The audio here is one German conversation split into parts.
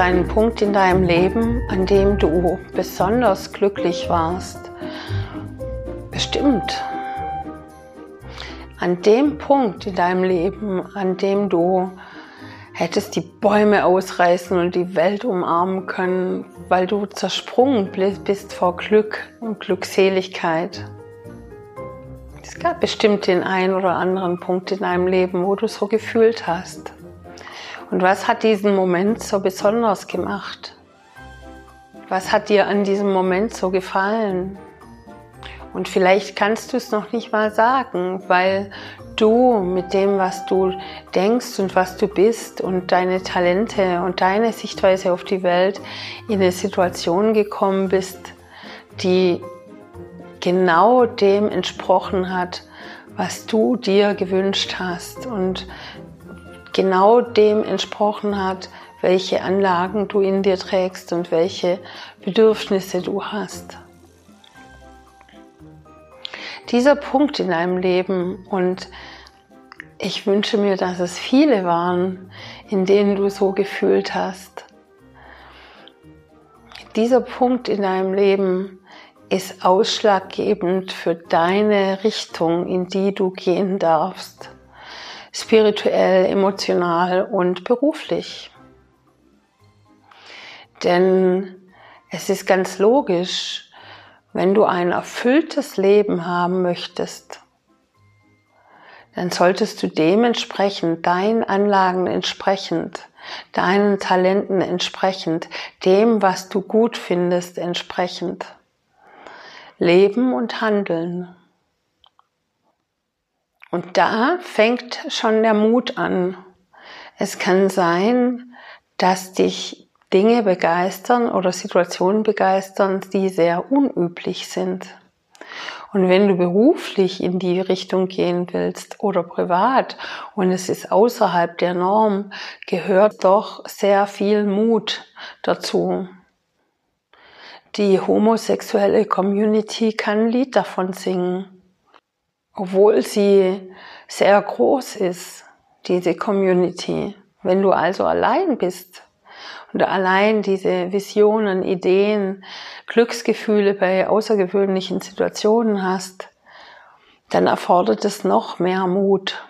einen Punkt in deinem Leben, an dem du besonders glücklich warst? Bestimmt. An dem Punkt in deinem Leben, an dem du hättest die Bäume ausreißen und die Welt umarmen können, weil du zersprungen bist vor Glück und Glückseligkeit. Es gab bestimmt den einen oder anderen Punkt in deinem Leben, wo du so gefühlt hast. Und was hat diesen Moment so besonders gemacht? Was hat dir an diesem Moment so gefallen? Und vielleicht kannst du es noch nicht mal sagen, weil du mit dem, was du denkst und was du bist und deine Talente und deine Sichtweise auf die Welt in eine Situation gekommen bist, die genau dem entsprochen hat, was du dir gewünscht hast und genau dem entsprochen hat, welche Anlagen du in dir trägst und welche Bedürfnisse du hast. Dieser Punkt in deinem Leben und ich wünsche mir, dass es viele waren, in denen du so gefühlt hast. Dieser Punkt in deinem Leben ist ausschlaggebend für deine Richtung, in die du gehen darfst spirituell, emotional und beruflich. Denn es ist ganz logisch, wenn du ein erfülltes Leben haben möchtest, dann solltest du dementsprechend, deinen Anlagen entsprechend, deinen Talenten entsprechend, dem, was du gut findest, entsprechend leben und handeln. Und da fängt schon der Mut an. Es kann sein, dass dich Dinge begeistern oder Situationen begeistern, die sehr unüblich sind. Und wenn du beruflich in die Richtung gehen willst oder privat und es ist außerhalb der Norm, gehört doch sehr viel Mut dazu. Die homosexuelle Community kann ein Lied davon singen obwohl sie sehr groß ist, diese Community. Wenn du also allein bist und allein diese Visionen, Ideen, Glücksgefühle bei außergewöhnlichen Situationen hast, dann erfordert es noch mehr Mut.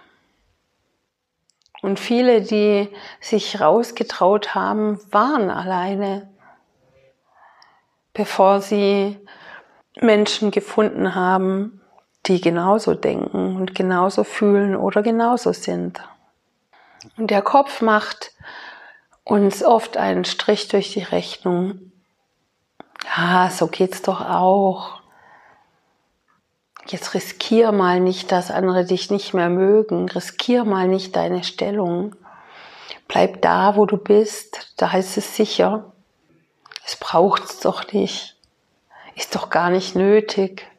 Und viele, die sich rausgetraut haben, waren alleine, bevor sie Menschen gefunden haben, die genauso denken und genauso fühlen oder genauso sind. Und der Kopf macht uns oft einen Strich durch die Rechnung. Ja, so geht's doch auch. Jetzt riskier mal nicht, dass andere dich nicht mehr mögen. Riskier mal nicht deine Stellung. Bleib da, wo du bist. Da ist es sicher. Es braucht's doch nicht. Ist doch gar nicht nötig.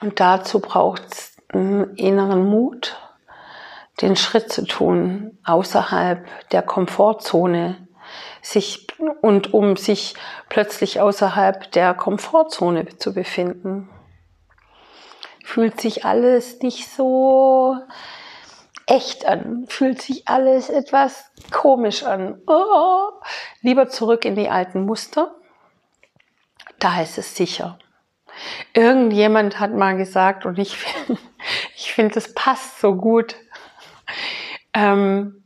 Und dazu braucht es inneren Mut, den Schritt zu tun, außerhalb der Komfortzone, sich, und um sich plötzlich außerhalb der Komfortzone zu befinden. Fühlt sich alles nicht so echt an, fühlt sich alles etwas komisch an. Oh, lieber zurück in die alten Muster. Da ist es sicher. Irgendjemand hat mal gesagt, und ich, ich finde, das passt so gut. Ähm,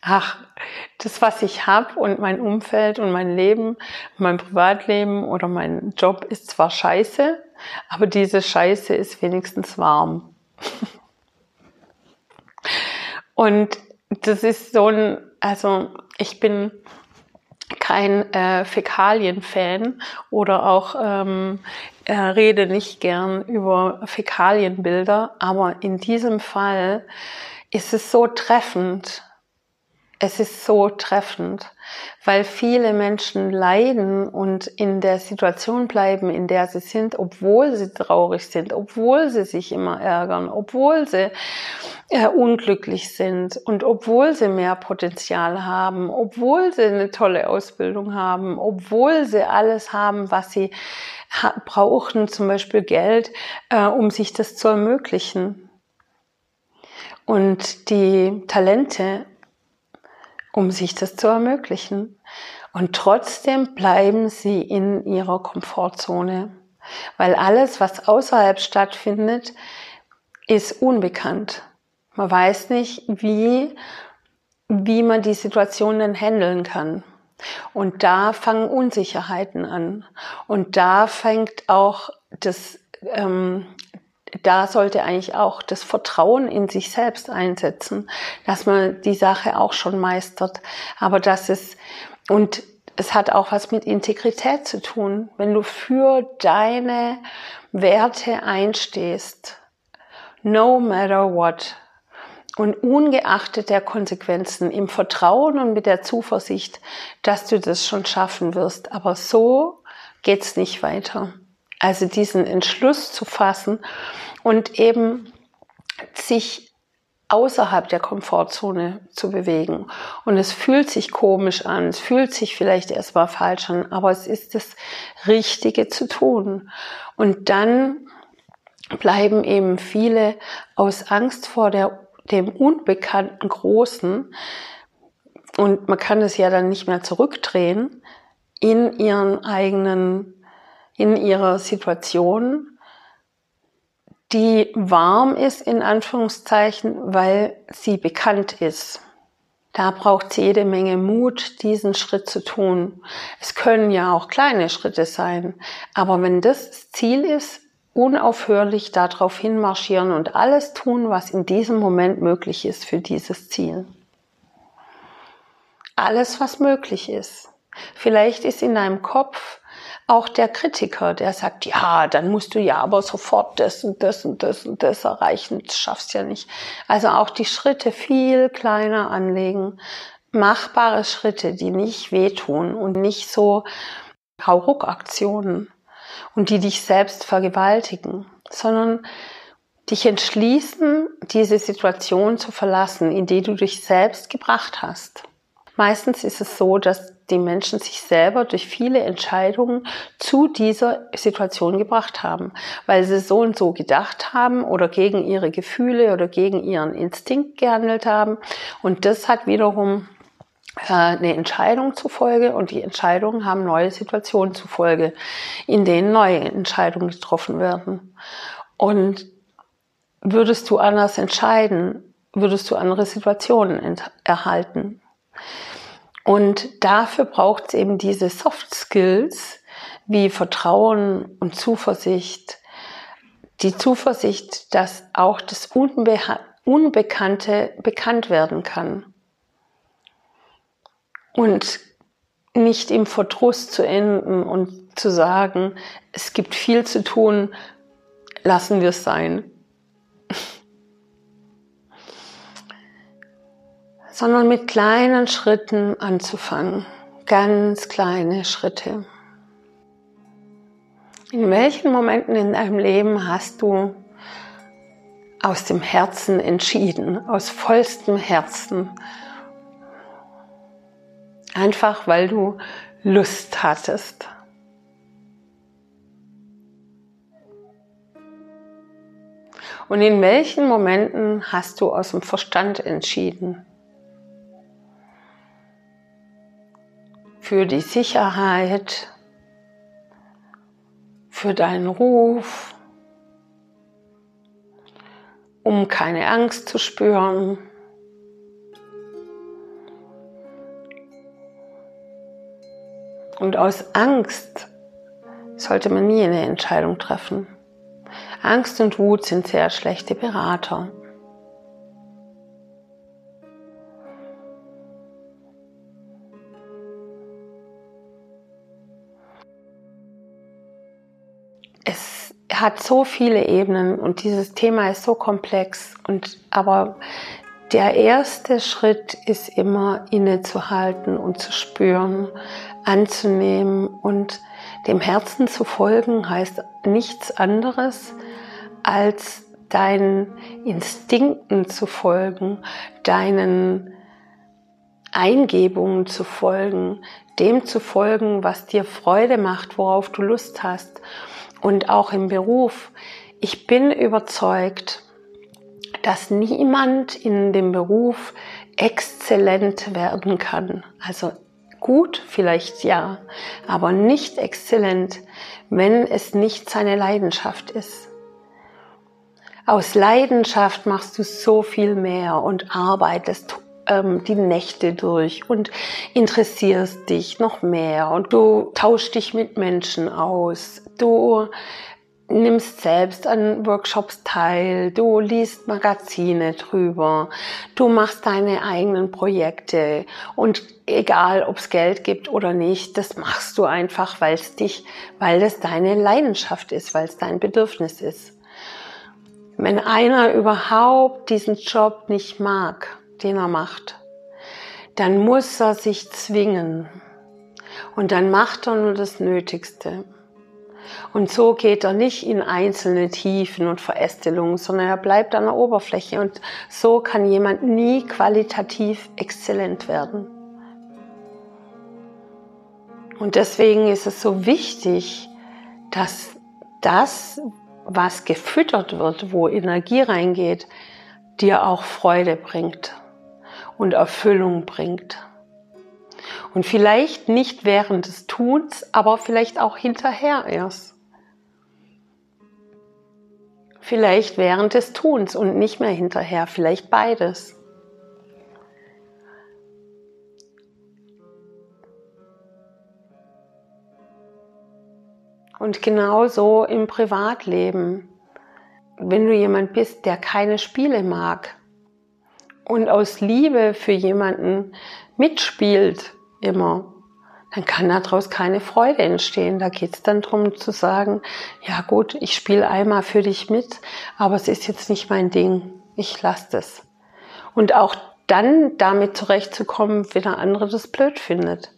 ach, das, was ich habe und mein Umfeld und mein Leben, mein Privatleben oder mein Job ist zwar scheiße, aber diese Scheiße ist wenigstens warm. und das ist so ein, also ich bin kein äh, Fäkalien-Fan oder auch ähm, äh, rede nicht gern über Fäkalienbilder, aber in diesem Fall ist es so treffend. Es ist so treffend, weil viele Menschen leiden und in der Situation bleiben, in der sie sind, obwohl sie traurig sind, obwohl sie sich immer ärgern, obwohl sie äh, unglücklich sind und obwohl sie mehr Potenzial haben, obwohl sie eine tolle Ausbildung haben, obwohl sie alles haben, was sie brauchen, zum Beispiel Geld, äh, um sich das zu ermöglichen. Und die Talente um sich das zu ermöglichen. Und trotzdem bleiben sie in ihrer Komfortzone, weil alles, was außerhalb stattfindet, ist unbekannt. Man weiß nicht, wie, wie man die Situationen handeln kann. Und da fangen Unsicherheiten an. Und da fängt auch das, ähm, da sollte eigentlich auch das Vertrauen in sich selbst einsetzen, dass man die Sache auch schon meistert. Aber das ist, und es hat auch was mit Integrität zu tun. Wenn du für deine Werte einstehst, no matter what, und ungeachtet der Konsequenzen im Vertrauen und mit der Zuversicht, dass du das schon schaffen wirst. Aber so geht's nicht weiter. Also diesen Entschluss zu fassen und eben sich außerhalb der Komfortzone zu bewegen. Und es fühlt sich komisch an, es fühlt sich vielleicht erstmal falsch an, aber es ist das Richtige zu tun. Und dann bleiben eben viele aus Angst vor der, dem unbekannten Großen, und man kann es ja dann nicht mehr zurückdrehen, in ihren eigenen, in ihrer Situation die warm ist in Anführungszeichen, weil sie bekannt ist. Da braucht es jede Menge Mut, diesen Schritt zu tun. Es können ja auch kleine Schritte sein, aber wenn das Ziel ist, unaufhörlich darauf hinmarschieren und alles tun, was in diesem Moment möglich ist für dieses Ziel. Alles, was möglich ist. Vielleicht ist in deinem Kopf auch der Kritiker, der sagt, ja, dann musst du ja aber sofort das und das und das und das erreichen, das schaffst ja nicht. Also auch die Schritte viel kleiner anlegen, machbare Schritte, die nicht wehtun und nicht so Hauruck-Aktionen und die dich selbst vergewaltigen, sondern dich entschließen, diese Situation zu verlassen, in die du dich selbst gebracht hast. Meistens ist es so, dass die Menschen sich selber durch viele Entscheidungen zu dieser Situation gebracht haben, weil sie so und so gedacht haben oder gegen ihre Gefühle oder gegen ihren Instinkt gehandelt haben. Und das hat wiederum äh, eine Entscheidung zufolge und die Entscheidungen haben neue Situationen zufolge, in denen neue Entscheidungen getroffen werden. Und würdest du anders entscheiden, würdest du andere Situationen erhalten. Und dafür braucht es eben diese Soft Skills wie Vertrauen und Zuversicht. Die Zuversicht, dass auch das Unbe Unbekannte bekannt werden kann. Und nicht im Verdruss zu enden und zu sagen, es gibt viel zu tun, lassen wir es sein. Sondern mit kleinen Schritten anzufangen. Ganz kleine Schritte. In welchen Momenten in deinem Leben hast du aus dem Herzen entschieden, aus vollstem Herzen? Einfach weil du Lust hattest. Und in welchen Momenten hast du aus dem Verstand entschieden? Für die Sicherheit, für deinen Ruf, um keine Angst zu spüren. Und aus Angst sollte man nie eine Entscheidung treffen. Angst und Wut sind sehr schlechte Berater. Hat so viele Ebenen und dieses Thema ist so komplex und aber der erste Schritt ist immer innezuhalten und zu spüren, anzunehmen und dem Herzen zu folgen heißt nichts anderes als deinen Instinkten zu folgen, deinen Eingebungen zu folgen, dem zu folgen, was dir Freude macht, worauf du Lust hast und auch im Beruf. Ich bin überzeugt, dass niemand in dem Beruf exzellent werden kann. Also gut vielleicht ja, aber nicht exzellent, wenn es nicht seine Leidenschaft ist. Aus Leidenschaft machst du so viel mehr und arbeitest ähm, die Nächte durch und interessierst dich noch mehr und du tauschst dich mit Menschen aus. Du nimmst selbst an Workshops teil, du liest Magazine drüber, du machst deine eigenen Projekte und egal ob es Geld gibt oder nicht, das machst du einfach, weil es dich, weil es deine Leidenschaft ist, weil es dein Bedürfnis ist. Wenn einer überhaupt diesen Job nicht mag, den er macht, dann muss er sich zwingen und dann macht er nur das Nötigste. Und so geht er nicht in einzelne Tiefen und Verästelungen, sondern er bleibt an der Oberfläche. Und so kann jemand nie qualitativ exzellent werden. Und deswegen ist es so wichtig, dass das, was gefüttert wird, wo Energie reingeht, dir auch Freude bringt und Erfüllung bringt. Und vielleicht nicht während des Tuns, aber vielleicht auch hinterher erst. Vielleicht während des Tuns und nicht mehr hinterher, vielleicht beides. Und genauso im Privatleben. Wenn du jemand bist, der keine Spiele mag und aus Liebe für jemanden mitspielt, immer, dann kann daraus keine Freude entstehen. Da geht es dann darum zu sagen, ja gut, ich spiele einmal für dich mit, aber es ist jetzt nicht mein Ding. Ich lasse das. Und auch dann damit zurechtzukommen, wenn der andere das blöd findet.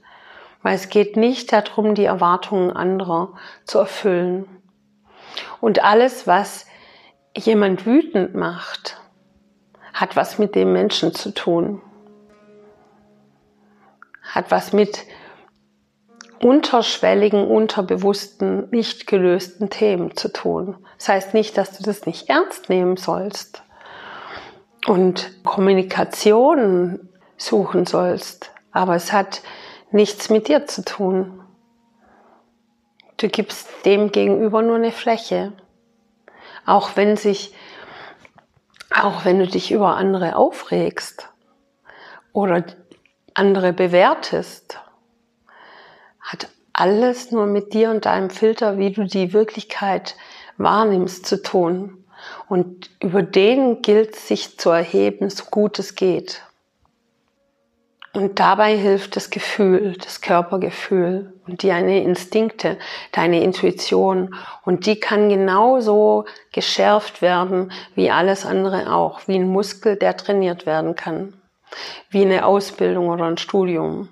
Weil es geht nicht darum, die Erwartungen anderer zu erfüllen. Und alles, was jemand wütend macht, hat was mit dem Menschen zu tun hat was mit unterschwelligen, unterbewussten, nicht gelösten Themen zu tun. Das heißt nicht, dass du das nicht ernst nehmen sollst und Kommunikation suchen sollst, aber es hat nichts mit dir zu tun. Du gibst dem gegenüber nur eine Fläche. Auch wenn sich, auch wenn du dich über andere aufregst oder andere bewertest, hat alles nur mit dir und deinem Filter, wie du die Wirklichkeit wahrnimmst, zu tun. Und über den gilt sich zu erheben, so gut es geht. Und dabei hilft das Gefühl, das Körpergefühl und deine Instinkte, deine Intuition. Und die kann genauso geschärft werden wie alles andere auch, wie ein Muskel, der trainiert werden kann wie eine Ausbildung oder ein Studium.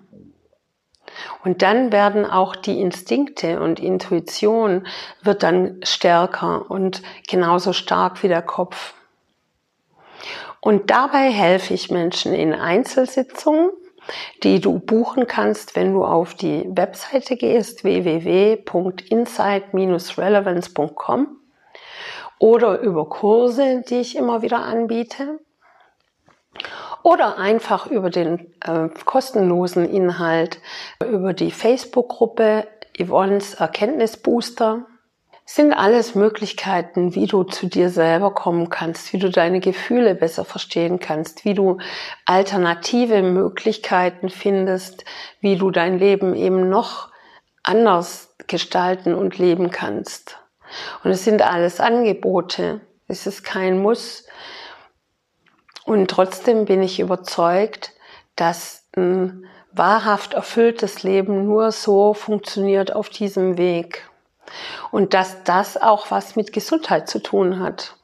Und dann werden auch die Instinkte und Intuition wird dann stärker und genauso stark wie der Kopf. Und dabei helfe ich Menschen in Einzelsitzungen, die du buchen kannst, wenn du auf die Webseite gehst, www.insight-relevance.com oder über Kurse, die ich immer wieder anbiete oder einfach über den äh, kostenlosen Inhalt, über die Facebook-Gruppe Yvonne's Erkenntnisbooster. Sind alles Möglichkeiten, wie du zu dir selber kommen kannst, wie du deine Gefühle besser verstehen kannst, wie du alternative Möglichkeiten findest, wie du dein Leben eben noch anders gestalten und leben kannst. Und es sind alles Angebote. Es ist kein Muss. Und trotzdem bin ich überzeugt, dass ein wahrhaft erfülltes Leben nur so funktioniert auf diesem Weg. Und dass das auch was mit Gesundheit zu tun hat.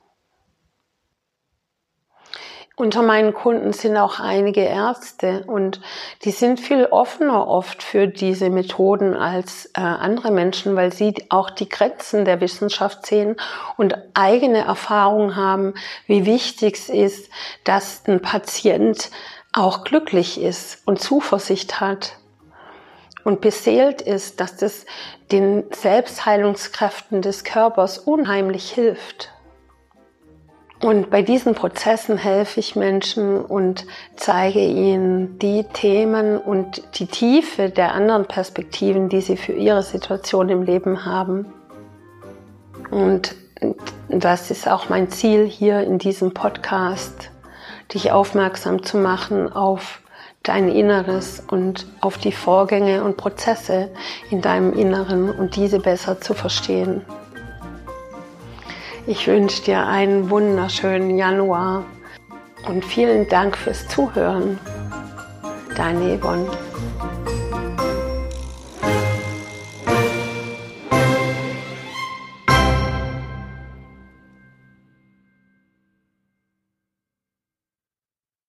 Unter meinen Kunden sind auch einige Ärzte und die sind viel offener oft für diese Methoden als äh, andere Menschen, weil sie auch die Grenzen der Wissenschaft sehen und eigene Erfahrungen haben, wie wichtig es ist, dass ein Patient auch glücklich ist und Zuversicht hat und beseelt ist, dass das den Selbstheilungskräften des Körpers unheimlich hilft. Und bei diesen Prozessen helfe ich Menschen und zeige ihnen die Themen und die Tiefe der anderen Perspektiven, die sie für ihre Situation im Leben haben. Und das ist auch mein Ziel hier in diesem Podcast, dich aufmerksam zu machen auf dein Inneres und auf die Vorgänge und Prozesse in deinem Inneren und diese besser zu verstehen. Ich wünsche dir einen wunderschönen Januar und vielen Dank fürs Zuhören. Deine Yvonne.